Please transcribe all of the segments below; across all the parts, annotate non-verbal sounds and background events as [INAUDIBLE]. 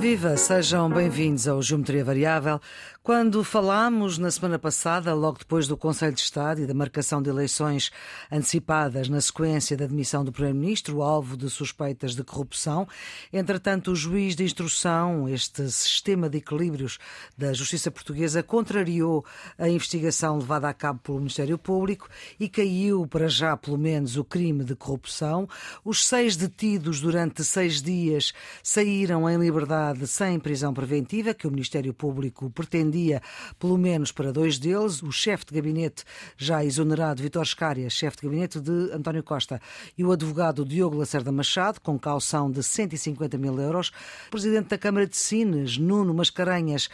Viva, sejam bem-vindos ao Geometria Variável. Quando falámos na semana passada, logo depois do Conselho de Estado e da marcação de eleições antecipadas na sequência da admissão do Primeiro-Ministro, alvo de suspeitas de corrupção, entretanto, o juiz de instrução, este sistema de equilíbrios da justiça portuguesa, contrariou a investigação levada a cabo pelo Ministério Público e caiu, para já pelo menos, o crime de corrupção. Os seis detidos durante seis dias saíram em liberdade sem prisão preventiva, que o Ministério Público pretende dia, pelo menos para dois deles, o chefe de gabinete já exonerado Vitor Scária, chefe de gabinete de António Costa, e o advogado Diogo Lacerda Machado, com caução de 150 mil euros, o presidente da Câmara de Sines, Nuno Mascarenhas,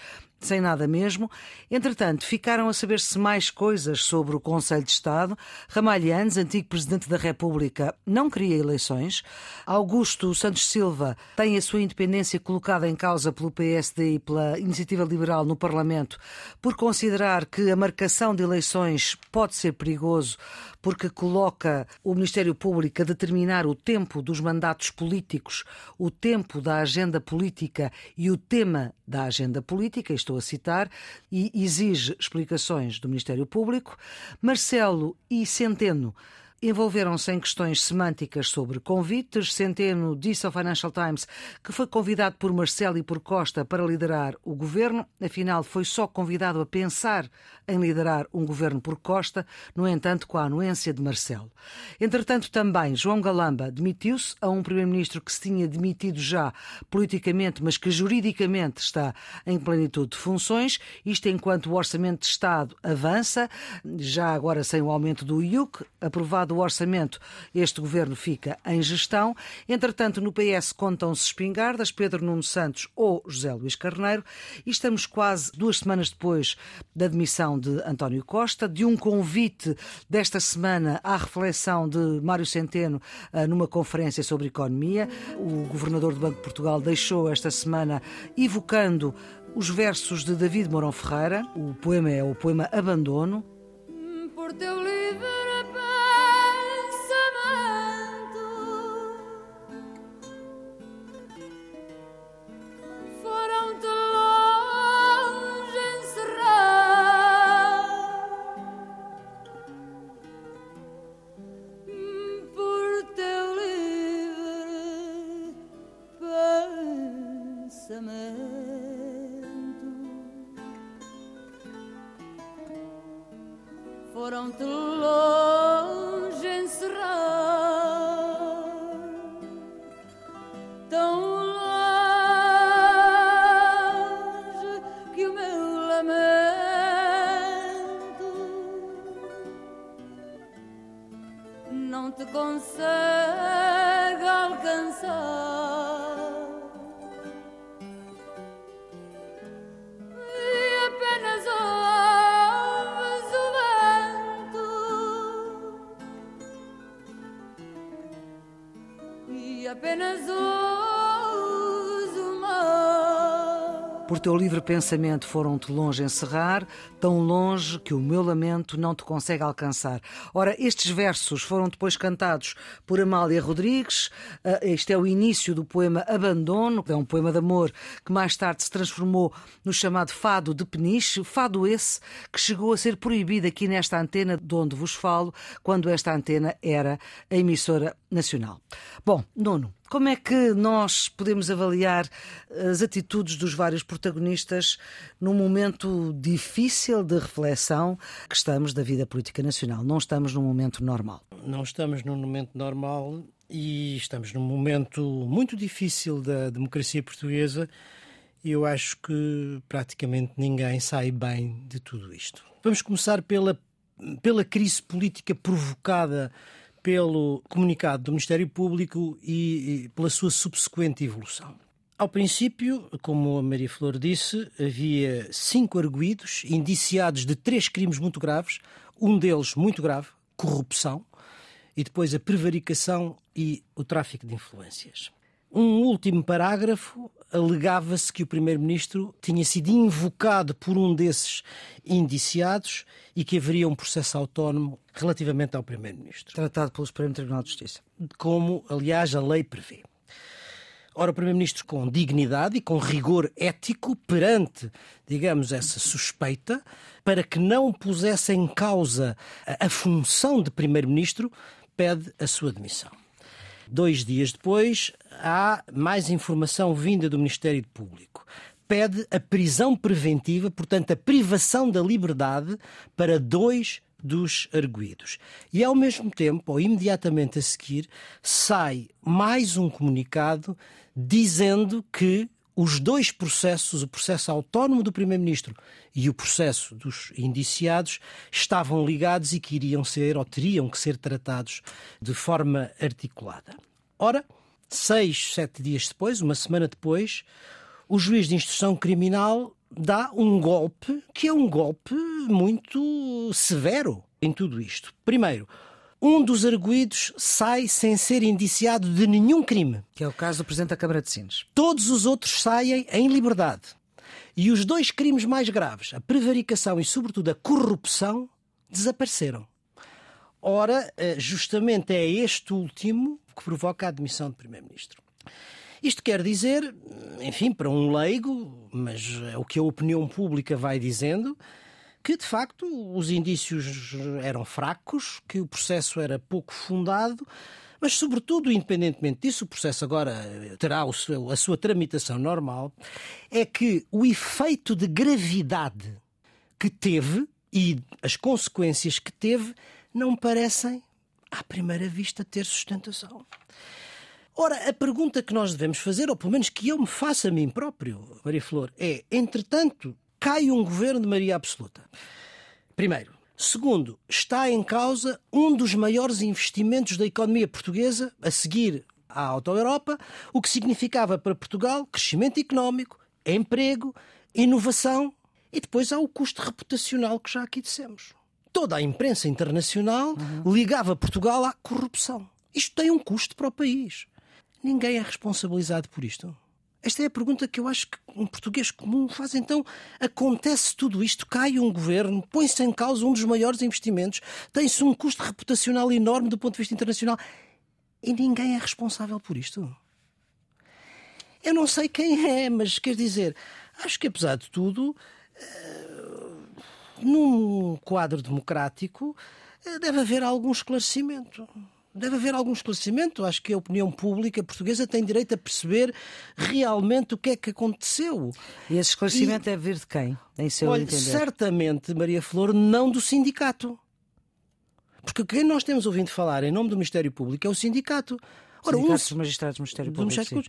sem nada mesmo. Entretanto, ficaram a saber-se mais coisas sobre o Conselho de Estado. Ramalhianes, antigo Presidente da República, não queria eleições. Augusto Santos Silva tem a sua independência colocada em causa pelo PSD e pela Iniciativa Liberal no Parlamento por considerar que a marcação de eleições pode ser perigoso porque coloca o Ministério Público a determinar o tempo dos mandatos políticos, o tempo da agenda política e o tema da agenda política, estou a citar, e exige explicações do Ministério Público. Marcelo e Centeno envolveram-se em questões semânticas sobre convites. Centeno disse ao Financial Times que foi convidado por Marcelo e por Costa para liderar o governo, afinal foi só convidado a pensar em liderar um governo por Costa, no entanto com a anuência de Marcelo. Entretanto, também João Galamba demitiu-se a um primeiro-ministro que se tinha demitido já politicamente, mas que juridicamente está em plenitude de funções, isto enquanto o orçamento de Estado avança, já agora sem o aumento do IUC, aprovado o orçamento, este governo fica em gestão. Entretanto, no PS contam-se espingardas, Pedro Nuno Santos ou José Luís Carneiro, e estamos quase duas semanas depois da demissão de António Costa, de um convite desta semana à reflexão de Mário Centeno ah, numa conferência sobre economia. O governador do Banco de Portugal deixou esta semana evocando os versos de David Mourão Ferreira. O poema é o poema Abandono. Por teu livre been a. Por teu livre pensamento foram-te longe encerrar, tão longe que o meu lamento não te consegue alcançar. Ora, estes versos foram depois cantados por Amália Rodrigues. Ah, este é o início do poema Abandono, que é um poema de amor que mais tarde se transformou no chamado Fado de Peniche. Fado esse que chegou a ser proibido aqui nesta antena de onde vos falo, quando esta antena era a emissora nacional. Bom, nono, como é que nós podemos avaliar as atitudes dos vários protagonistas num momento difícil de reflexão que estamos da vida política nacional? Não estamos num momento normal. Não estamos num momento normal e estamos num momento muito difícil da democracia portuguesa e eu acho que praticamente ninguém sai bem de tudo isto. Vamos começar pela, pela crise política provocada pelo comunicado do Ministério Público e, pela sua subsequente evolução. Ao princípio, como a Maria Flor disse, havia cinco arguídos indiciados de três crimes muito graves, um deles muito grave, corrupção, e depois a prevaricação e o tráfico de influências. Um último parágrafo alegava-se que o primeiro-ministro tinha sido invocado por um desses indiciados e que haveria um processo autónomo relativamente ao primeiro-ministro. Tratado pelo Supremo Tribunal de Justiça. Como, aliás, a lei prevê. Ora, o Primeiro-Ministro, com dignidade e com rigor ético perante, digamos, essa suspeita, para que não pusesse em causa a, função de Primeiro-Ministro, pede a sua demissão. Dois dias depois, há mais informação vinda do Ministério Público. Pede a prisão preventiva, portanto, a privação da liberdade para dois dos arguídos. E ao mesmo tempo, ou imediatamente a seguir, sai mais um comunicado dizendo que os dois processos, o processo autónomo do Primeiro-Ministro e o processo dos indiciados, estavam ligados e que iriam ser ou teriam que ser tratados de forma articulada. Ora, seis, sete dias depois, uma semana depois, o juiz de instrução criminal dá um golpe que é um golpe muito severo em tudo isto. Primeiro, um dos arguídos sai sem ser indiciado de nenhum crime. Que é o caso do Presidente da Câmara de Sines. Todos os outros saem em liberdade. E os dois crimes mais graves, a prevaricação e, sobretudo, a corrupção, desapareceram. Ora, eh, justamente é este último que provoca a admissão do Primeiro-Ministro. Isto quer dizer, enfim, para um leigo, mas é o que a opinião pública vai dizendo, que de facto os indícios eram fracos, que o processo era pouco fundado, mas, sobretudo, independentemente disso, o processo agora terá seu, a sua tramitação normal, é que o efeito de gravidade que teve e as consequências que teve não parecem, à primeira vista, ter sustentação. Ora, a pergunta que nós devemos fazer, ou pelo menos que eu me faço a mim próprio, Maria Flor, é: entretanto, cai um governo de maioria absoluta. Primeiro. Segundo, está em causa um dos maiores investimentos da economia portuguesa, a seguir à Auto-Europa, o que significava para Portugal crescimento económico, emprego, inovação e depois há o custo reputacional que já aqui dissemos. Toda a imprensa internacional uhum. ligava Portugal à corrupção. Isto tem um custo para o país. Ninguém é responsabilizado por isto. Esta é a pergunta que eu acho que um português comum faz. Então, acontece tudo isto, cai um governo, põe-se em causa um dos maiores investimentos, tem-se um custo reputacional enorme do ponto de vista internacional e ninguém é responsável por isto. Eu não sei quem [LAUGHS] é, mas quer dizer, acho que apesar de tudo, uh, num quadro democrático, uh, deve haver algum esclarecimento deve haver algum esclarecimento. Acho que a opinião pública portuguesa tem direito a perceber realmente o que é que aconteceu. E esse esclarecimento e, é vir de quem, em seu olha, entender? Certamente, Maria Flor, não do sindicato. Porque quem nós temos ouvido falar em nome do Ministério Público é o sindicato. Ora, um, dos magistrados do Ministério Público.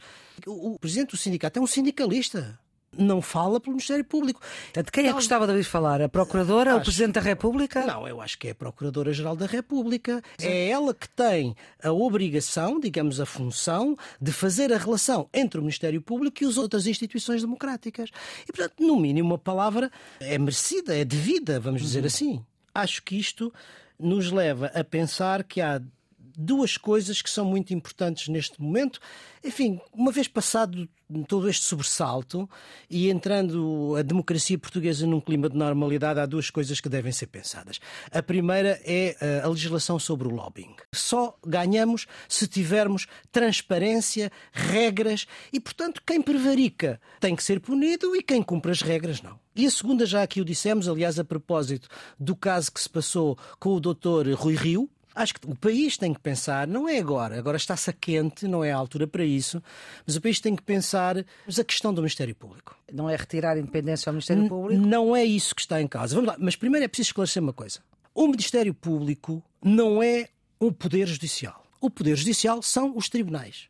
Do o, o presidente do sindicato é um sindicalista não fala pelo Ministério Público. Portanto, quem é que gostava de ouvir falar? A Procuradora, acho... o Presidente da República? Não, eu acho que é a Procuradora-Geral da República. Sim. É ela que tem a obrigação, digamos, a função de fazer a relação entre o Ministério Público e as outras instituições democráticas. E, portanto, no mínimo, a palavra é merecida, é devida, vamos dizer uhum. assim. Acho que isto nos leva a pensar que há duas coisas que são muito importantes neste momento. Enfim, uma vez passado todo este sobressalto e entrando a democracia portuguesa num clima de normalidade, há duas coisas que devem ser pensadas. A primeira é eh, a legislação sobre o lobbying. Só ganhamos se tivermos transparência, regras e, portanto, quem prevarica tem que ser punido e quem cumpre as regras não. E a segunda, já aqui o dissemos, aliás, a propósito do caso que se passou com o doutor Rui Rio, Acho que o país tem que pensar, não é agora, agora está-se a quente, não é a altura para isso, mas o país tem que pensar a questão do Ministério Público. Não é retirar a independência ao Ministério Público? Não é isso que está em causa. Vamos lá, mas primeiro é preciso esclarecer uma coisa. O Ministério Público não é o Poder Judicial. O Poder Judicial são os tribunais.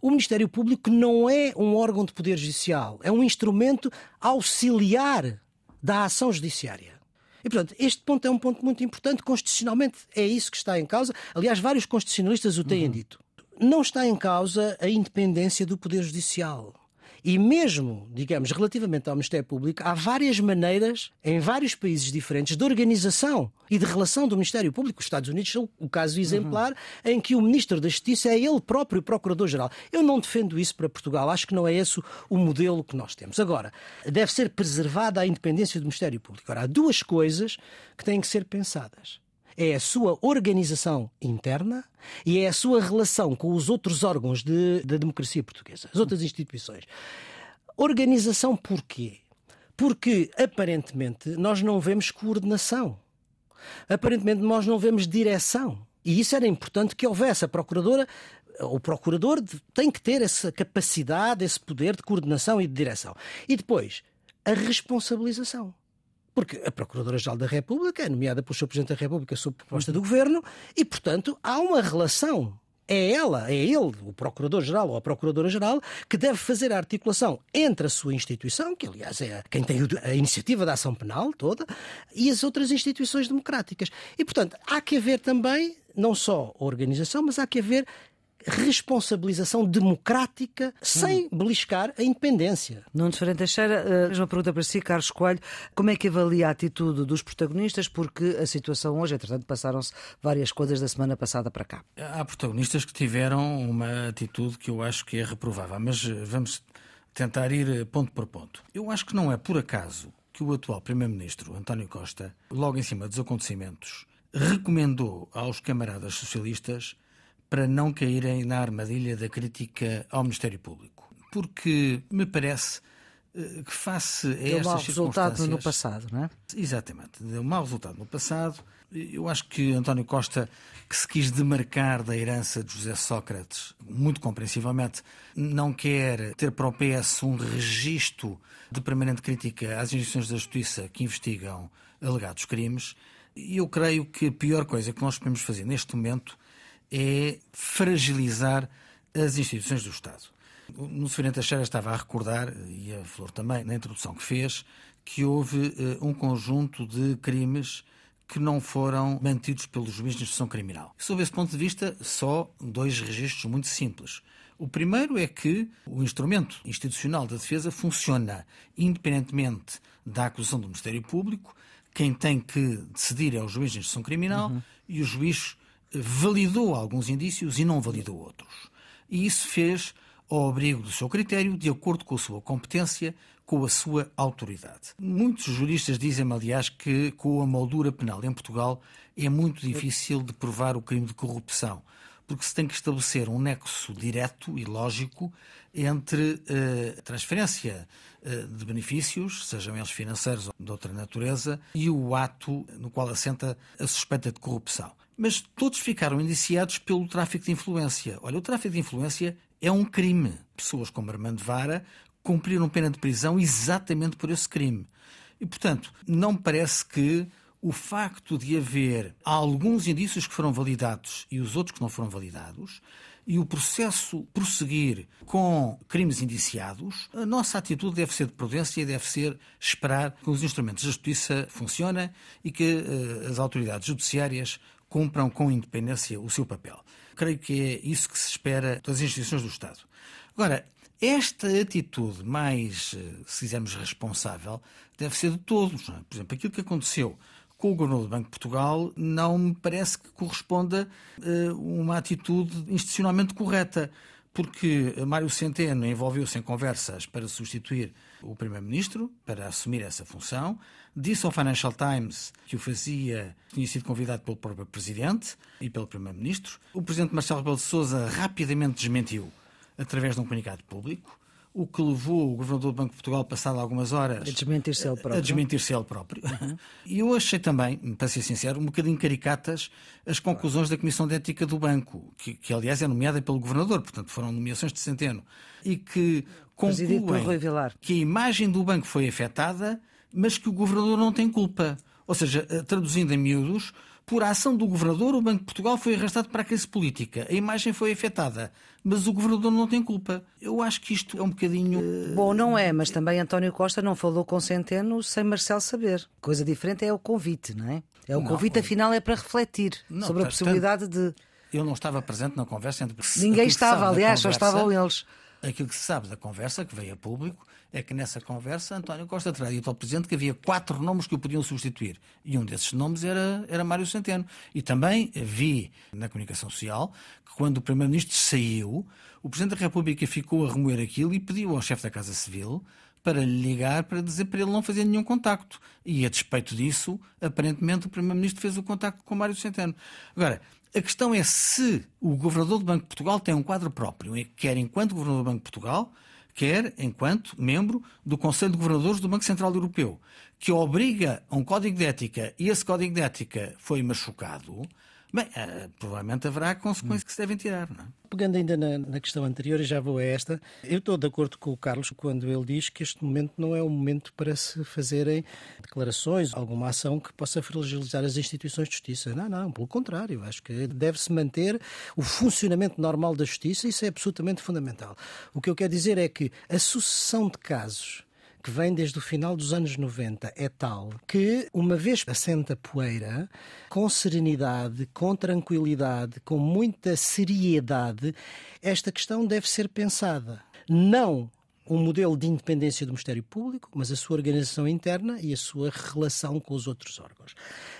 O Ministério Público não é um órgão de poder judicial, é um instrumento auxiliar da ação judiciária. E, portanto, este ponto é um ponto muito importante. Constitucionalmente é isso que está em causa. Aliás, vários constitucionalistas o têm uhum. dito. Não está em causa a independência do Poder Judicial. E mesmo, digamos, relativamente ao Ministério Público, há várias maneiras, em vários países diferentes, de organização e de relação do Ministério Público. Os Estados Unidos são o caso exemplar uhum. em que o Ministro da Justiça é ele próprio Procurador-Geral. Eu não defendo isso para Portugal. Acho que não é esse o modelo que nós temos. Agora, deve ser preservada a independência do Ministério Público. Agora, há duas coisas que têm que ser pensadas. É a sua organização interna e é a sua relação com os outros órgãos de, da democracia portuguesa, as outras instituições. Organização porquê? Porque aparentemente nós não vemos coordenação. Aparentemente nós não vemos direção. E isso era importante que houvesse. A Procuradora o procurador tem que ter essa capacidade, esse poder de coordenação e de direção. E depois, a responsabilização. Porque a Procuradora-Geral da República é nomeada pelo Sr. Presidente da República sob proposta do Governo e, portanto, há uma relação é ela, é ele, o Procurador-Geral ou a Procuradora-Geral, que deve fazer a articulação entre a sua instituição, que aliás é quem tem a iniciativa da ação penal toda, e as outras instituições democráticas. E, portanto, há que haver também, não só a organização, mas há que haver responsabilização democrática sem beliscar a independência. Nuno Ferreira Teixeira, eh, mesma pergunta para si, Carlos Coelho. Como é que avalia a atitude dos protagonistas? Porque a situação hoje, entretanto, passaram-se várias coisas da semana passada para cá. Há protagonistas que tiveram uma atitude que eu acho que é reprovável, mas eh, vamos tentar ir eh, ponto por ponto. Eu acho que não é por acaso que o atual Primeiro-Ministro, António Costa, logo em cima dos acontecimentos, recomendou aos camaradas socialistas para não caírem na armadilha da crítica ao Ministério Público. Porque me parece eh, que face a deu estas resultado no passado, não é? Exatamente, deu mau resultado no passado. Eu acho que António Costa, que se quis demarcar da herança de José Sócrates, muito compreensivelmente, não quer ter para o PS um registro de permanente crítica às instituições da justiça que investigam alegados crimes. E eu creio que a pior coisa que nós podemos fazer neste momento é fragilizar as instituições do Estado. No Sr. Teixeira estava a recordar, e a Flor também, na introdução que fez, que houve uh, um conjunto de crimes que não foram mantidos pelo juiz de instrução criminal. Sob esse ponto de vista, só dois registros muito simples. O primeiro é que o instrumento institucional da defesa funciona independentemente da acusação do Ministério Público. Quem tem que decidir é o juiz de instrução criminal uhum. e o juiz validou alguns indícios e não validou outros. E isso fez ao abrigo do seu critério, de acordo com a sua competência, com a sua autoridade. Muitos juristas dizem, aliás, que com a moldura penal em Portugal é muito difícil de provar o crime de corrupção, porque se tem que estabelecer um nexo direto e lógico entre uh, transferência uh, de benefícios, sejam eles financeiros ou de outra natureza, e o ato no qual assenta a suspeita de corrupção mas todos ficaram indiciados pelo tráfico de influência. Olha, o tráfico de influência é um crime. Pessoas como Armando Vara cumpriram pena de prisão exatamente por esse crime. E, portanto, não parece que o facto de haver alguns indícios que foram validados e os outros que não foram validados, e o processo prosseguir com crimes indiciados, a nossa atitude deve ser de prudência e deve ser esperar que os instrumentos da justiça funcionem e que uh, as autoridades judiciárias cumpram com independência o seu papel. Creio que é isso que se espera das instituições do Estado. Agora, esta atitude mais, eh, se quisermos, responsável, deve ser de todos. É? Por exemplo, aquilo que aconteceu com o Governador do Banco de Portugal não me parece que corresponda a uh, uma atitude institucionalmente correta porque Mário Centeno envolveu-se em conversas para substituir o Primeiro-Ministro, para assumir essa função. Disse ao Financial Times que o fazia, tinha sido convidado pelo próprio Presidente e pelo Primeiro-Ministro. O Presidente Marcelo Rebelo de Sousa rapidamente desmentiu através de um comunicado público o que levou o Governador do Banco de Portugal, passado algumas horas, a desmentir-se ele próprio. A desmentir-se ele próprio. Uhum. E eu achei também, para ser sincero, um bocadinho caricatas as conclusões da Comissão de Ética do Banco, que, que aliás é nomeada pelo Governador, portanto foram nomeações de centeno, e que concluem que a imagem do banco foi afetada, mas que o Governador não tem culpa. Ou seja, eh, traduzindo em miúdos, por ação do governador, o Banco de Portugal foi arrastado para a crise política. A imagem foi afetada, mas o governador não tem culpa. Eu acho que isto é um bocadinho. Eh, Bom, não é, mas também António Costa não falou com Centeno sem Marcelo saber. Coisa diferente é o convite, não é? É o não, convite, afinal, é para refletir não, sobre a possibilidade de. Eu não estava presente na conversa entre. Ninguém estava, aliás, só estavam eles. Aquilo que se sabe da conversa, que veio a público, é que nessa conversa António Costa terá dito ao Presidente que havia quatro nomes que o podiam substituir. E um desses nomes era, era Mário Centeno. E também vi na comunicação social que quando o Primeiro-Ministro saiu, o Presidente da República ficou a remoer aquilo e pediu ao chefe da Casa Civil para lhe ligar para dizer para ele não fazer nenhum contacto. E a despeito disso, aparentemente o Primeiro-Ministro fez o contacto com Mário Centeno. Agora, a questão é se o Governador do Banco de Portugal tem um quadro próprio, quer enquanto Governador do Banco de Portugal, quer enquanto membro do Conselho de Governadores do Banco Central Europeu, que obriga a um código de ética e esse código de ética foi machucado, Bem, uh, provavelmente haverá consequências que se devem tirar. Não é? Pegando ainda na, na, questão anterior, e já vou a esta, eu estou de acordo com o Carlos quando ele diz que este momento não é o momento para se fazerem declarações, alguma ação que possa fragilizar as instituições de justiça. Não, não, pelo contrário, acho que deve-se manter o funcionamento normal da justiça, isso é absolutamente fundamental. O que eu quero dizer é que a sucessão de casos que vem desde o final dos anos 90 é tal que, uma vez assenta poeira, com serenidade, com tranquilidade, com muita seriedade, esta questão deve ser pensada. Não um modelo de independência do Ministério Público, mas a sua organização interna e a sua relação com os outros órgãos.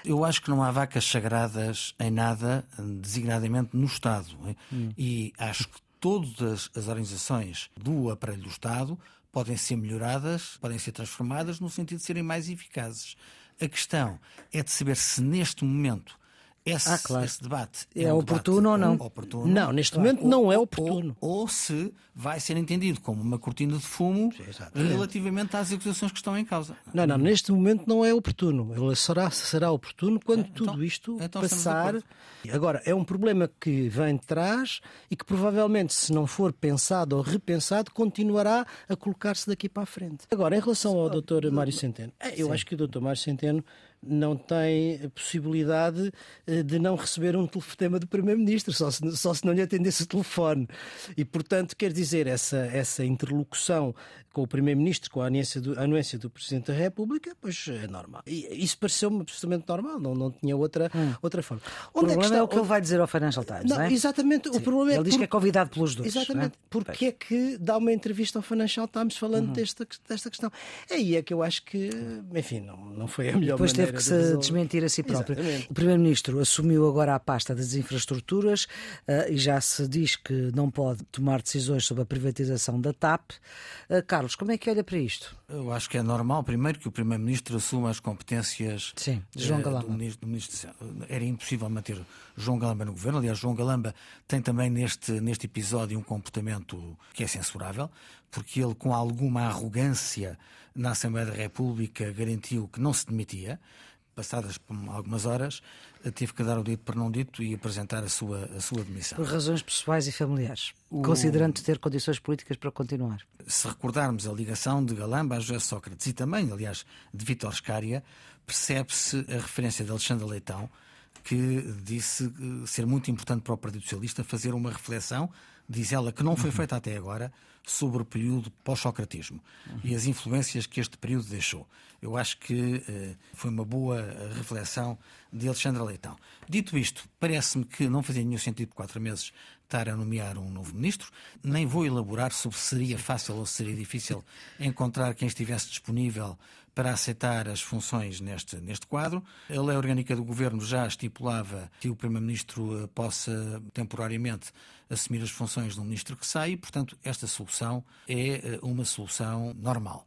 Eu acho que não há vacas sagradas em nada, designadamente no Estado. Hum. E acho que todas as organizações do aparelho do Estado podem ser melhoradas, podem ser transformadas no sentido de serem mais eficazes. A questão é de saber se neste momento esse, ah, claro. esse debate é, é um oportuno ou não? Oportuno, não, neste claro. momento não é oportuno. Ou, ou, se vai ser entendido como uma cortina de fumo Sim, relativamente às acusações que estão em causa. Não, não, neste momento não é oportuno. Ele será, será oportuno quando é, então, tudo isto então passar. Agora, é um problema que vem de trás e que provavelmente, se não for pensado ou repensado, continuará a colocar-se daqui para a frente. Agora, em relação ao Dr. Mário Centeno, eu Sim. acho que o Dr. Mário Centeno não tem a possibilidade eh, de não receber um telefonema do Primeiro-Ministro, só se, só se não lhe atendesse o telefone. E, portanto, quer dizer, essa, essa interlocução com o Primeiro-Ministro, com a anuência, do, a anuência do Presidente da República, pois é normal. E isso pareceu-me absolutamente normal, não, não tinha outra, hum. outra forma. Onde o é problema é, é, o que ele vai dizer ao Financial Times, não, não é? Exatamente, Sim. o problema é Ele diz por... que é convidado pelos dois. Exatamente. É? Porque é que dá uma entrevista ao Financial Times falando uhum. desta, desta questão? Aí é que eu acho que, enfim, não, não foi a melhor maneira teve que se de desmentir a si próprio. Exatamente. O Primeiro-Ministro assumiu agora a pasta das infraestruturas uh, e já se diz que não pode tomar decisões sobre a privatização da TAP. Uh, Carlos, como é que olha para isto? Eu acho que é normal, primeiro, que o Primeiro-Ministro assuma as competências Sim, de João Galamba. Do ministro, do ministro, Era impossível manter João Galamba no governo. Aliás, João Galamba tem também neste, neste episódio um comportamento que é censurável, porque ele, com alguma arrogância na Assembleia da República, garantiu que não se demitia passadas algumas horas, teve que dar o dito por não dito e apresentar a sua, a sua demissão. Por razões pessoais e familiares, o... considerando ter condições políticas para continuar. Se recordarmos a ligação de Galamba a José Sócrates e também, aliás, de Vítor Scária, percebe-se a referência de Alexandre Leitão, que disse eh, ser muito importante para o Partido Socialista fazer uma reflexão, diz ela, que não foi uhum. feita até agora, sobre o período pós-socratismo uhum. e as influências que este período deixou. Eu acho que eh, foi uma boa eh, reflexão de Alexandre Leitão. Dito isto, parece-me que não fazia nenhum sentido quatro meses estar a nomear um novo ministro. Nem vou elaborar sobre se seria fácil ou se seria difícil encontrar quem estivesse disponível para aceitar as funções neste, neste quadro. A lei orgânica do governo já estipulava que o primeiro-ministro eh, possa temporariamente assumir as funções de um ministro que sai, portanto, esta solução é uma solução normal.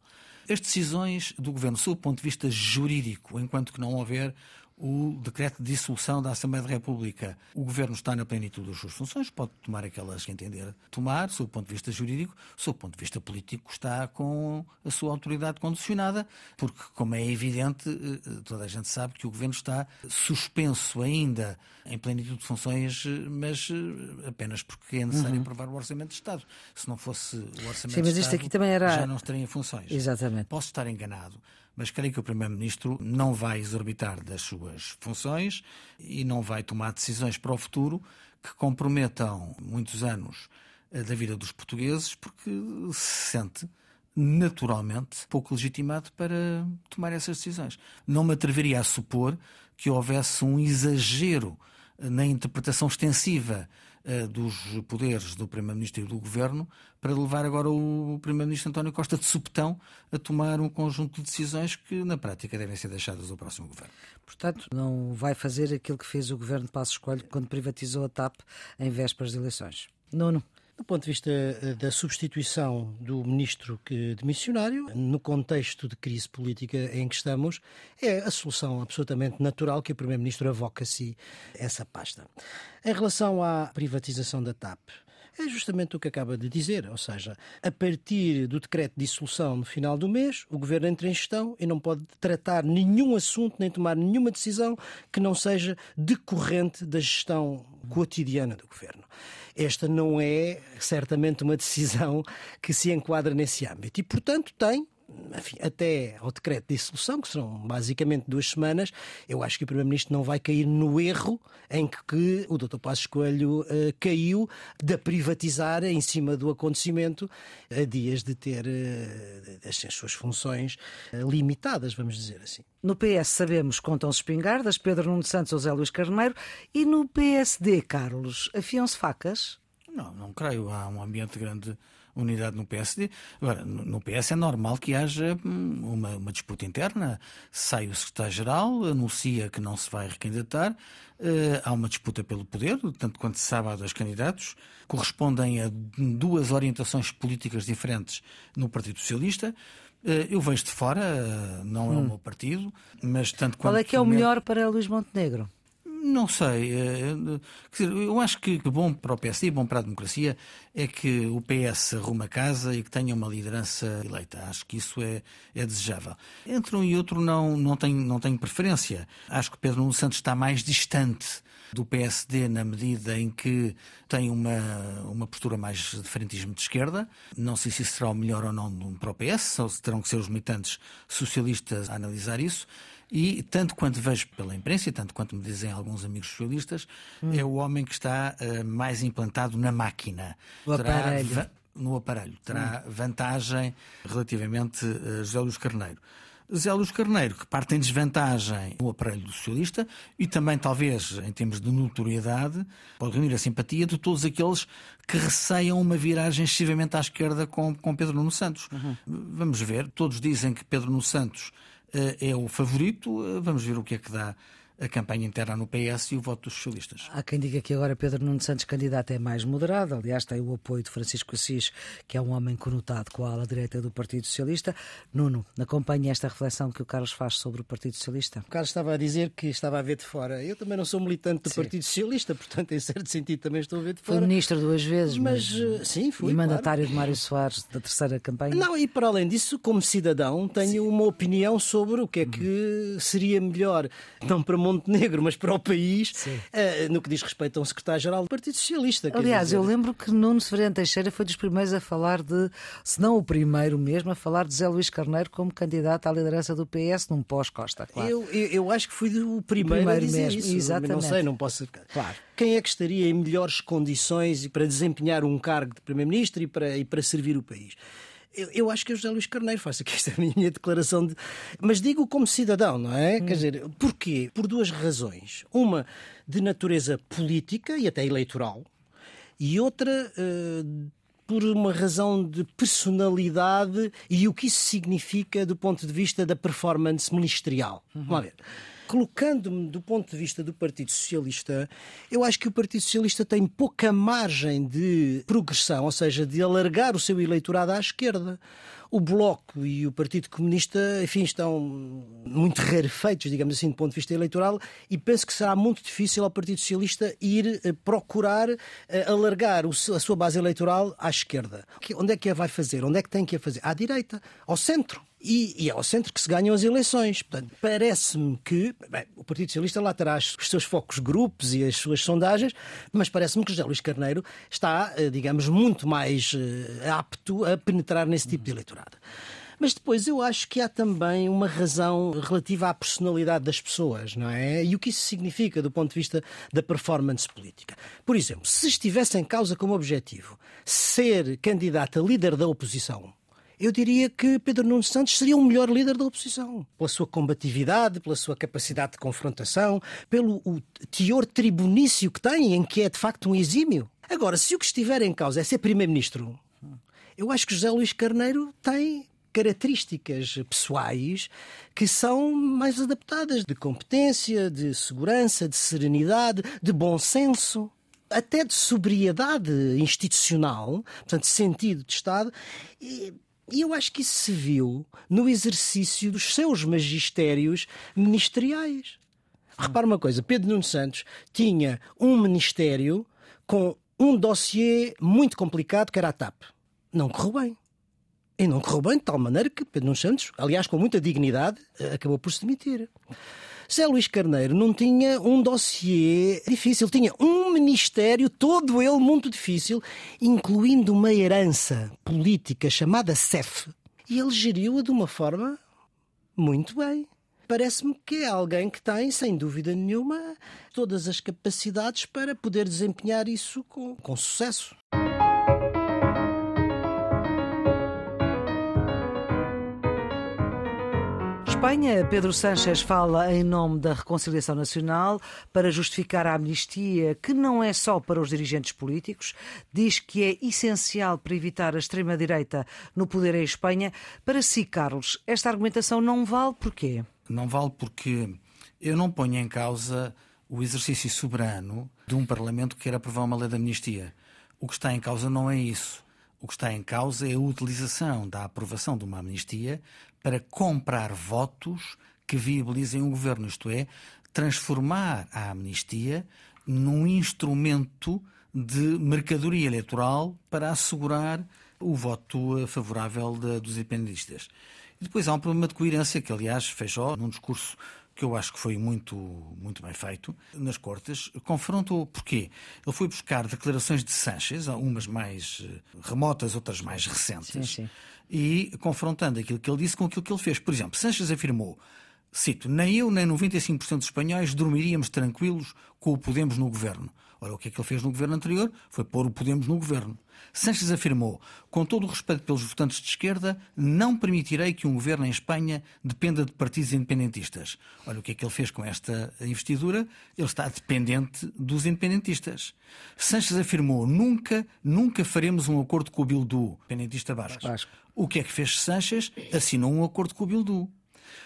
As decisões do Governo, sob o ponto de vista jurídico, enquanto que não houver o decreto de dissolução da Assembleia da República. O Governo está na plenitude das suas funções, pode tomar aquelas que entender tomar, sob o ponto de vista jurídico, sob o ponto de vista político, está com a sua autoridade condicionada, porque, como é evidente, eh, toda a gente sabe que o Governo está suspenso ainda em plenitude de funções, mas eh, apenas porque é necessário uhum. aprovar o Orçamento de Estado. Se não fosse o Orçamento Sim, mas de Estado, aqui também era... já não estaria em funções. Exatamente. Posso estar enganado mas creio que o Primeiro-Ministro não vai exorbitar das suas funções e não vai tomar decisões para o futuro que comprometam muitos anos eh, da vida dos portugueses, porque se sente naturalmente pouco legitimado para tomar essas decisões. Não me atreveria a supor que houvesse um exagero na interpretação extensiva dos poderes do Primeiro-Ministro e do Governo para levar agora o Primeiro-Ministro António Costa de subtão a tomar um conjunto de decisões que, na prática, devem ser deixadas ao próximo Governo. Portanto, não vai fazer aquilo que fez o Governo de Passos Coelho quando privatizou a TAP em vésperas de eleições. Nono. Do ponto de vista eh, da substituição do ministro que demissionário, no contexto de crise política em que estamos, é a solução absolutamente natural que o primeiro-ministro avoca a si essa pasta. Em relação à privatização da TAP, é justamente o que acaba de dizer, ou seja, a partir do decreto de dissolução no final do mês, o governo entra em gestão e não pode tratar nenhum assunto nem tomar nenhuma decisão que não seja decorrente da gestão cotidiana do governo. Esta não é certamente uma decisão que se enquadra nesse âmbito. E, portanto, tem enfim, até ao decreto de dissolução, que serão basicamente duas semanas, eu acho que o Primeiro-Ministro não vai cair no erro em que, que o Dr. Passos Coelho uh, caiu de privatizar em cima do acontecimento a dias de ter uh, as suas funções uh, limitadas, vamos dizer assim. No PS sabemos contam-se espingardas, Pedro Nuno Santos ou José Luís Carneiro, e no PSD, Carlos, afiam-se facas? Não, não creio. Há um ambiente grande unidade no PSD. Agora, no PS é normal que haja hum, uma, uma disputa interna. Sai o secretário-geral, anuncia que não se vai recandidatar, uh, há uma disputa pelo poder, tanto quanto se sabe há dois candidatos, correspondem a duas orientações políticas diferentes no Partido Socialista. Uh, eu vejo de fora, uh, não hum. é o hum. meu partido, mas tanto quanto. Qual é que é o melhor para Luís Montenegro? Não sei. Eh, dizer, eu acho que bom para o PSD e bom para a democracia é que o PS arruma casa e que tenha uma liderança eleita. Acho que isso é, é desejável. Entre um e outro não, não, tenho, não tenho preferência. Acho que Pedro Santos está mais distante do PSD na medida em que tem uma, uma postura mais de frentismo de esquerda. Não sei se isso será o melhor ou não para o PS, ou se terão que ser os militantes socialistas a analisar isso. E, tanto quanto vejo pela imprensa, e tanto quanto me dizem alguns amigos socialistas, hum. é o homem que está uh, mais implantado na máquina. O aparelho. No aparelho. Terá hum. vantagem relativamente a José Luís Carneiro. José Luís Carneiro, que parte em desvantagem no aparelho do socialista e também, talvez, em termos de notoriedade, pode reunir a simpatia de todos aqueles que receiam uma viragem excessivamente à esquerda com, com Pedro Nuno Santos. Uhum. Vamos ver, todos dizem que Pedro Nuno Santos eh, é o favorito. Eh, vamos ver o que é que dá a campanha interna no PS e o voto dos socialistas. Há quem diga que agora Pedro Nuno Santos, candidato, é mais moderado. Aliás, tem o apoio de Francisco Assis, que é um homem conotado com a ala direita do Partido Socialista. Nuno, acompanha esta reflexão que o Carlos faz sobre o Partido Socialista. O Carlos estava a dizer que estava a ver de fora. Eu também não sou militante do sim. Partido Socialista, portanto, em certo sentido, também estou a ver de fora. Foi ministro duas vezes, mas, mas eh, sim, fui. E mandatário claro. de Mário Soares da terceira campanha. Não, e para além disso, como cidadão, tenho sim. uma opinião sobre o que é que seria melhor, não para Montenegro, mas para o país uh, no que diz respeito a um secretário-geral do Partido Socialista. Aliás, eu lembro que Nuno Severino Teixeira foi dos primeiros a falar de, se não o primeiro mesmo, a falar de Zé Luís Carneiro como candidato à liderança do PS num pós-Costa, claro. Eu, eu, eu, acho que fui o primeiro, primeiro a dizer mesmo. isso. Exatamente. Não sei, não posso... Claro. Quem é que estaria em melhores condições para desempenhar um cargo de Primeiro-Ministro e para, e para servir o país? Eu, eu, acho que é José Luís Carneiro, faço aqui esta [LAUGHS] minha declaração, de... mas digo como cidadão, não é? Hum. Quer dizer, porquê? Por duas razões. Uma de natureza política e até eleitoral, e outra. Uh, por uma razão de personalidade e o que isso significa do ponto de vista da performance ministerial. Uhum. Vamos ver colocando-me do ponto de vista do Partido Socialista, eu acho que o Partido Socialista tem pouca margem de progressão, ou seja, de alargar o seu eleitorado à esquerda. O Bloco e o Partido Comunista, enfim, estão muito rarefeitos, digamos assim, do ponto de vista eleitoral, e penso que será muito difícil ao Partido Socialista ir eh, procurar eh, alargar a sua base eleitoral à esquerda. Onde é que a vai fazer? Onde é que tem que a fazer? À direita, ao centro. E, e, é ao centro que se ganham as eleições. Portanto, parece-me que bem, o Partido Socialista lá terá os seus focos grupos e as suas sondagens, mas parece-me que José Luís Carneiro está, eh, digamos, muito mais eh, apto a penetrar nesse tipo de eleitorado. Mas depois eu acho que há também uma razão relativa à personalidade das pessoas, não é? E o que isso significa do ponto de vista da performance política. Por exemplo, se estivesse em causa como objetivo ser candidato a líder da oposição, eu diria que Pedro Nuno Santos seria o melhor líder da oposição. Pela sua combatividade, pela sua capacidade de confrontação, pelo o teor tribunício que tem, em que é de facto um exímio. Agora, se o que estiver em causa é ser Primeiro-Ministro, eu acho que José Luís Carneiro tem características pessoais que são mais adaptadas de competência, de segurança, de serenidade, de bom senso, até de sobriedade institucional, portanto, sentido de Estado. E, e eu acho que isso se viu no exercício dos seus magistérios ministeriais. Repara uma coisa: Pedro Nuno Santos tinha um ministério com um dossiê muito complicado que era a TAP. Não correu bem. E não correu bem de tal maneira que Pedro Nuno Santos, aliás, com muita dignidade, acabou por se demitir. Zé Luís Carneiro não tinha um dossiê difícil, tinha um ministério, todo ele muito difícil, incluindo uma herança política chamada CEF. E ele geriu-a de uma forma muito bem. Parece-me que é alguém que tem, sem dúvida nenhuma, todas as capacidades para poder desempenhar isso com, com sucesso. Espanha, Pedro Sánchez fala em nome da reconciliação nacional para justificar a amnistia, que não é só para os dirigentes políticos, diz que é essencial para evitar a extrema-direita no poder em Espanha. Para si, Carlos, esta argumentação não vale porquê? Não vale porque eu não ponho em causa o exercício soberano de um Parlamento que quer aprovar uma lei de amnistia. O que está em causa não é isso. O que está em causa é a utilização da aprovação de uma amnistia para comprar votos que viabilizem o governo, isto é, transformar a amnistia num instrumento de mercadoria eleitoral para assegurar o voto favorável de, dos independentistas. E depois há um problema de coerência que, aliás, fechou num discurso que eu acho que foi muito, muito bem feito nas Cortes, confrontou porquê? Ele foi buscar declarações de Sánchez, umas mais eh, remotas, outras mais recentes, sim, sim. E confrontando aquilo que ele disse com aquilo que ele fez. Por exemplo, Sánchez afirmou, cito, nem eu nem 95% dos espanhóis dormiríamos tranquilos com o Podemos no governo. Ora, o que é que ele fez no governo anterior? Foi pôr o Podemos no governo. Sánchez afirmou: com todo o respeito pelos votantes de esquerda, não permitirei que um governo em Espanha dependa de partidos independentistas. Olha o que é que ele fez com esta investidura. Ele está dependente dos independentistas. Sánchez afirmou: nunca, nunca faremos um acordo com o Bildu, independentista basco. basco. O que é que fez Sánchez? Assinou um acordo com o Bildu.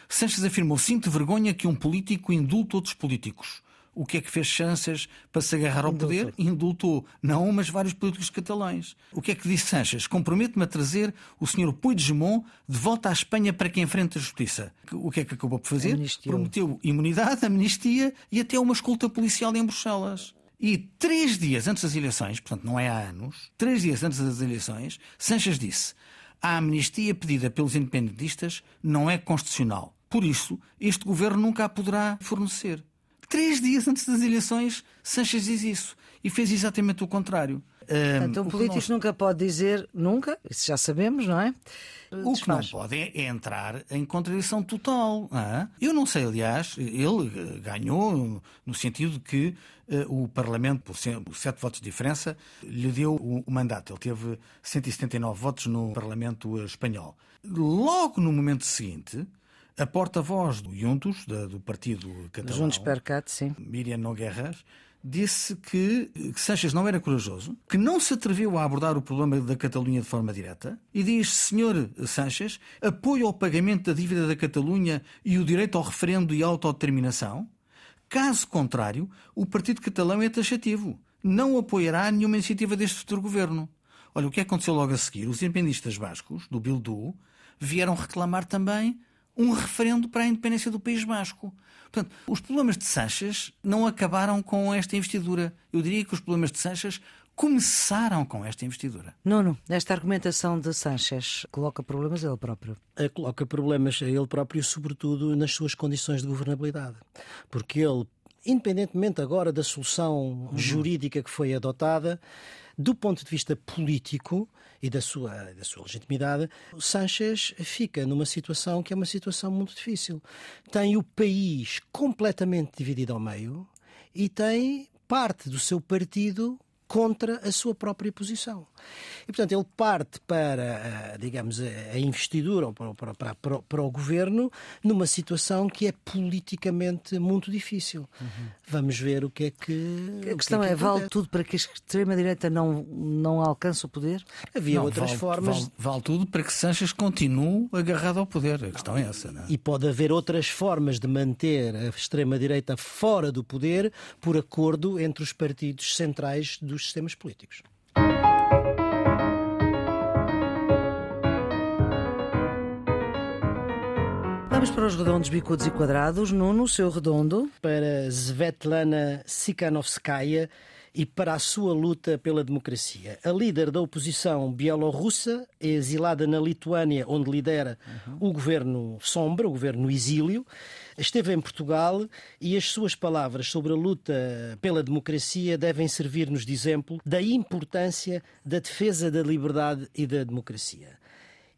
Sánchez afirmou: sinto vergonha que um político indulte outros políticos o que é que fez chances para se agarrar ao poder? Indultou. Não, mas vários políticos catalães. O que é que disse Sanches? Comprometo-me a trazer o senhor Puigdemont de volta à Espanha para que enfrente a justiça. O que é que acabou por fazer? Amnistiou. Prometeu imunidade, amnistia e até uma escolta policial em Bruxelas. E três dias antes das eleições, portanto não é há anos, três dias antes das eleições, Sanches disse a amnistia pedida pelos independentistas não é constitucional. Por isso, este governo nunca a poderá fornecer. Três dias antes das eleições, Sanches diz isso e fez exatamente o contrário. Portanto, um político nós... nunca pode dizer nunca, isso já sabemos, não é? O que não pode é entrar em contradição total. É? Eu não sei, aliás, ele eh, ganhou no sentido que uh, o Parlamento, por sete votos de diferença, lhe deu o, o mandato. Ele teve 179 votos no Parlamento espanhol. Logo no momento seguinte, a porta-voz do Juntos, do partido catalão, Juntos per Cat, sim. Miriam Nogueiras, disse que, que Sanches não era corajoso, que não se atreveu a abordar o problema da Catalunha de forma direta e diz, senhor Sanches, apoio ao pagamento da dívida da Catalunha e o direito ao referendo e autodeterminação. Caso contrário, o Partido Catalão é taxativo. Não apoiará nenhuma iniciativa deste futuro governo. Olha, o que aconteceu logo a seguir? Os independistas bascos, do Bildu, vieram reclamar também um referendo para a independência do País Basco. Portanto, os problemas de Sanches não acabaram com esta investidura. Eu diria que os problemas de Sanches começaram com esta investidura. Nuno, esta argumentação de Sanches coloca problemas a ele próprio? Eh, coloca problemas a ele próprio, sobretudo nas suas condições de governabilidade. Porque ele, independentemente agora da solução uhum. jurídica que foi adotada, do ponto de vista político e da sua, da sua legitimidade, Sanchez fica numa situação que é uma situação muito difícil. Tem o país completamente dividido ao meio e tem parte do seu partido contra a sua própria posição. E, portanto, ele parte para, digamos, a investidura ou para, para, para, para o governo numa situação que é politicamente muito difícil. Uhum. Vamos ver o que é que. A questão que é, que é, vale tudo para que a extrema-direita não, não alcance o poder? Havia não, outras vale, formas. Vale, vale, tudo para que Sanches continue agarrado ao poder. A questão é essa. Não é? E pode haver outras formas de manter a extrema-direita fora do poder por acordo entre os partidos centrais dos sistemas políticos. Vamos para os redondos, bicudos e quadrados. Nuno, seu redondo. Para Svetlana Sikhanovskaya e para a sua luta pela democracia. A líder da oposição bielorrussa é exilada na Lituânia, onde lidera uhum. o governo sombra, o governo exílio. Esteve em Portugal e as suas palavras sobre a luta pela democracia devem servir-nos de exemplo da importância da defesa da liberdade e da democracia.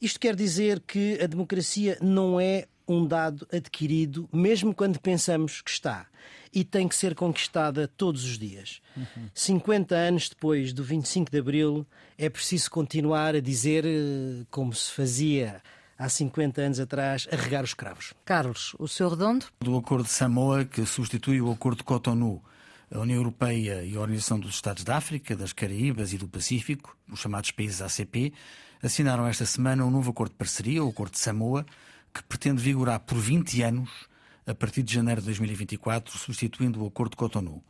Isto quer dizer que a democracia não é um dado adquirido, mesmo quando pensamos que está e tem que ser conquistada todos os dias. Uhum. 50 anos depois do 25 de Abril, é preciso continuar a dizer eh, como se fazia há 50 anos atrás, a regar os cravos. Carlos, o seu redondo? Do Acordo de Samoa, que substitui o Acordo de Cotonou. A União Europeia e a Organização dos Estados da África, das Caraíbas e do Pacífico, os chamados países ACP, assinaram esta semana um novo acordo de parceria, o Acordo de Samoa, que pretende vigorar por 20 anos a partir de janeiro de 2024, substituindo o Acordo de Cotonou.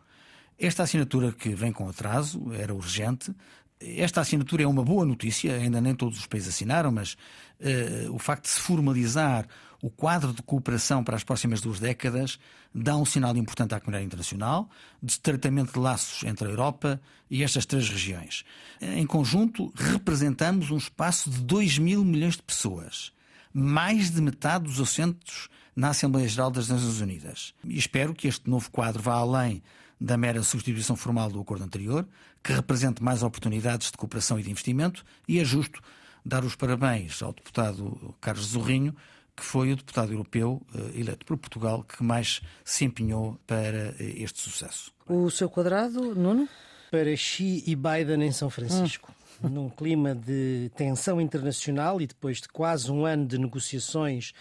Esta assinatura, que vem com atraso, era urgente. Esta assinatura é uma boa notícia, ainda nem todos os países assinaram, mas uh, o facto de se formalizar o quadro de cooperação para as próximas duas décadas dá um sinal importante à comunidade internacional de estreitamento de laços entre a Europa e estas três regiões. Em conjunto, representamos um espaço de 2 mil milhões de pessoas, mais de metade dos assentos na Assembleia Geral das Nações Unidas. E espero que este novo quadro vá além da mera substituição formal do acordo anterior, que represente mais oportunidades de cooperação e de investimento, e é justo dar os parabéns ao deputado Carlos Zorrinho, que foi o deputado europeu eh, eleito por Portugal que mais se empenhou para eh, este sucesso. O seu quadrado, Nuno? Para Xi e Biden em São Francisco. Hum num clima de tensão internacional e depois de quase um ano de negociações,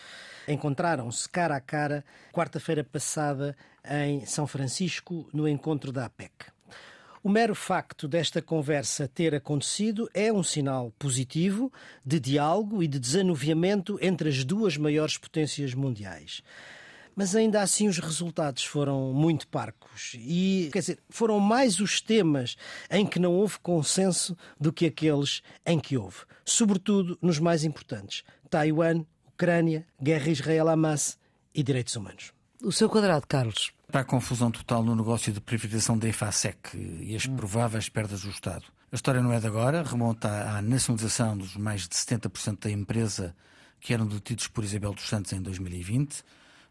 encontraram-se cara a cara quarta-feira passada em São Francisco, no encontro da APEC. O mero facto desta conversa ter acontecido é um sinal positivo de diálogo e de desanuviamento entre as duas maiores potências mundiais mas ainda assim os resultados foram muito parcos. E, quer dizer, foram mais os temas em que não houve consenso do que aqueles em que houve. Sobretudo nos mais importantes: Taiwan, Ucrânia, guerra Israel-Hamas e direitos humanos. O seu quadrado, Carlos. Para a confusão total no negócio de privatização da EFASEC e as prováveis perdas do Estado. A história não é de agora, remonta à nacionalização dos mais de 70% da empresa que eram detidos por Isabel dos Santos em 2020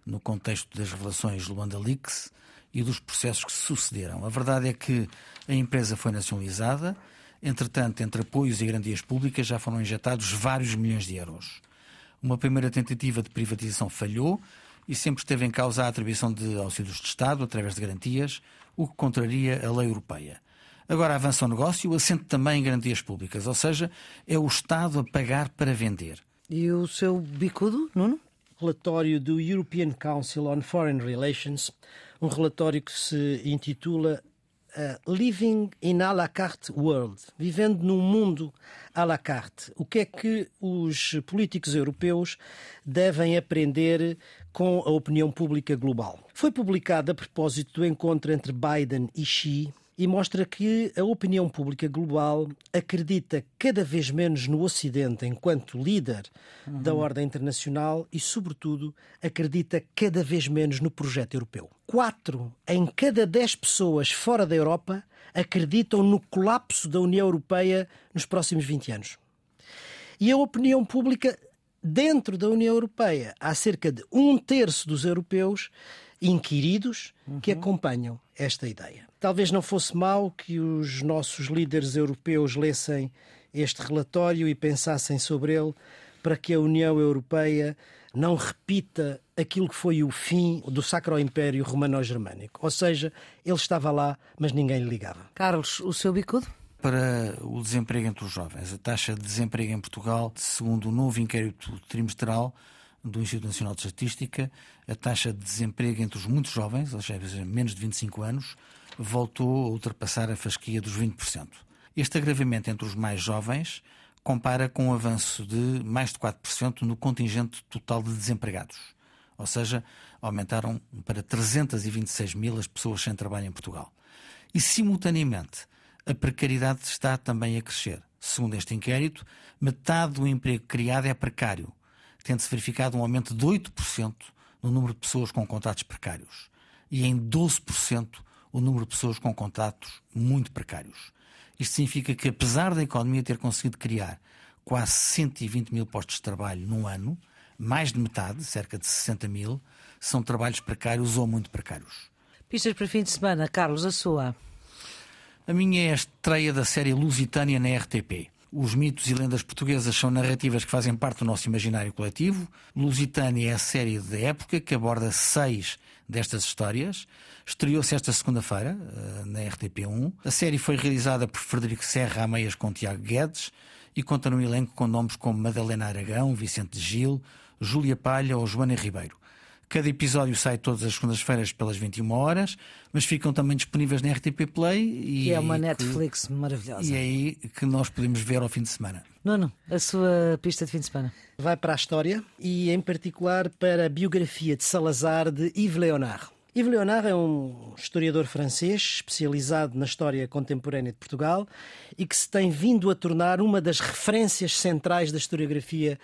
no contexto das revelações Luanda Leaks e dos processos que se sucederam. A verdade é que a empresa foi nacionalizada, entretanto, entre apoios e garantias públicas já foram injetados vários milhões de euros. Uma primeira tentativa de privatização falhou e sempre esteve em causa a atribuição de auxílios de Estado através de garantias, o que contraria a lei europeia. Agora avança o negócio, assente também em garantias públicas, ou seja, é o Estado a pagar para vender. E o seu bicudo, Nuno? Relatório do European Council on Foreign Relations, um relatório que se intitula uh, Living in a la carte world, vivendo num mundo à la carte. O que é que os políticos europeus devem aprender com a opinião pública global? Foi publicado a propósito do encontro entre Biden e Xi e mostra que a opinião pública global acredita cada vez menos no Ocidente enquanto líder uhum. da ordem internacional e, sobretudo, acredita cada vez menos no projeto europeu. Quatro em cada dez pessoas fora da Europa acreditam no colapso da União Europeia nos próximos 20 anos. E a opinião pública dentro da União Europeia, há cerca de um terço dos europeus inquiridos que uhum. acompanham esta ideia. Talvez não fosse mal que os nossos líderes europeus lessem este relatório e pensassem sobre ele, para que a União Europeia não repita aquilo que foi o fim do Sacro Império Romano-Germânico. Ou seja, ele estava lá, mas ninguém lhe ligava. Carlos, o seu bicudo? Para o desemprego entre os jovens. A taxa de desemprego em Portugal, segundo o novo inquérito trimestral do Instituto Nacional de Estatística, a taxa de desemprego entre os muito jovens, ou seja, menos de 25 anos, voltou a ultrapassar a fasquia dos 20%. Este agravamento entre os mais jovens compara com um avanço de mais de 4% no contingente total de desempregados. Ou seja, aumentaram para 326 mil as pessoas sem trabalho em Portugal. E, simultaneamente, a precariedade está também a crescer. Segundo este inquérito, metade do emprego criado é precário, tendo-se verificado um aumento de 8% no número de pessoas com contratos precários e em 12% o número de pessoas com contratos muito precários. Isto significa que, apesar da economia ter conseguido criar quase 120 mil postos de trabalho num ano, mais de metade, cerca de 60 mil, são trabalhos precários ou muito precários. Pistas para fim de semana, Carlos, a sua. A minha é a estreia da série Lusitânia na RTP. Os mitos e lendas portuguesas são narrativas que fazem parte do nosso imaginário coletivo. Lusitânia é a série de época que aborda seis destas histórias. Estreou-se esta segunda-feira eh, na RTP1. A série foi realizada por Frederico Serra a meias com Tiago Guedes e conta no elenco com nomes como Madalena Aragão, Vicente Gil, Júlia Palha ou Joana Ribeiro. Cada episódio sai todas as segundas-feiras pelas 21 horas, mas ficam também disponíveis na RTP Play. E, e é uma Netflix que, maravilhosa. E é aí que nós podemos ver ao fim de semana. Não, não. A sua pista de fim de semana. Vai para a história e, em particular, para a biografia de Salazar de Yves Leonard. Yves Leonard é um historiador francês especializado na história contemporânea de Portugal e que se tem vindo a tornar uma das referências centrais da historiografia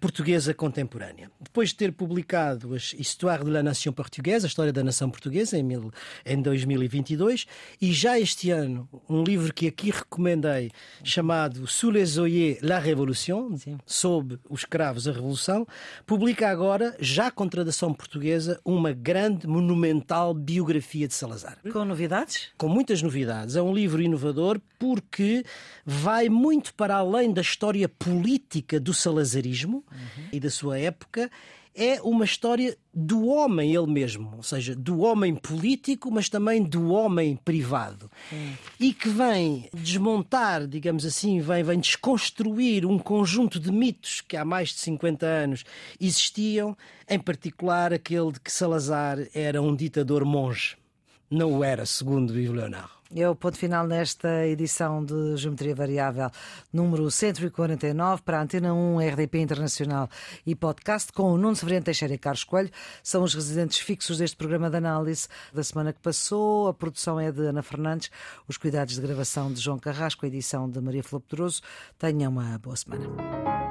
portuguesa contemporânea. Depois de ter publicado a Histoire de la Nation Portuguesa, a História da Nação Portuguesa, em, mil, em 2022, e já este ano, um livro que aqui recomendei, chamado Sous les oeillets la Révolution, Sim. sob os cravos a Revolução, publica agora, já com tradução portuguesa, uma grande, monumental biografia de Salazar. Com novidades? Com muitas novidades. É um livro inovador porque vai muito para além da história política do salazarismo uhum. e da sua época, é uma história do homem ele mesmo, ou seja, do homem político, mas também do homem privado. Hum. E que vem desmontar, digamos assim, vem, vem desconstruir um conjunto de mitos que há mais de 50 anos existiam, em particular aquele de que Salazar era um ditador monge. Não o era, segundo Yves Leonard. É o ponto final nesta edição de Geometria Variável, número 149, para a Antena 1, RDP Internacional e podcast, com o Nuno Severino Teixeira e Carlos Coelho. São os residentes fixos deste programa de análise da semana que passou. A produção é de Ana Fernandes, os cuidados de gravação de João Carrasco, a edição de Maria Flor Pedroso. Tenham uma boa semana.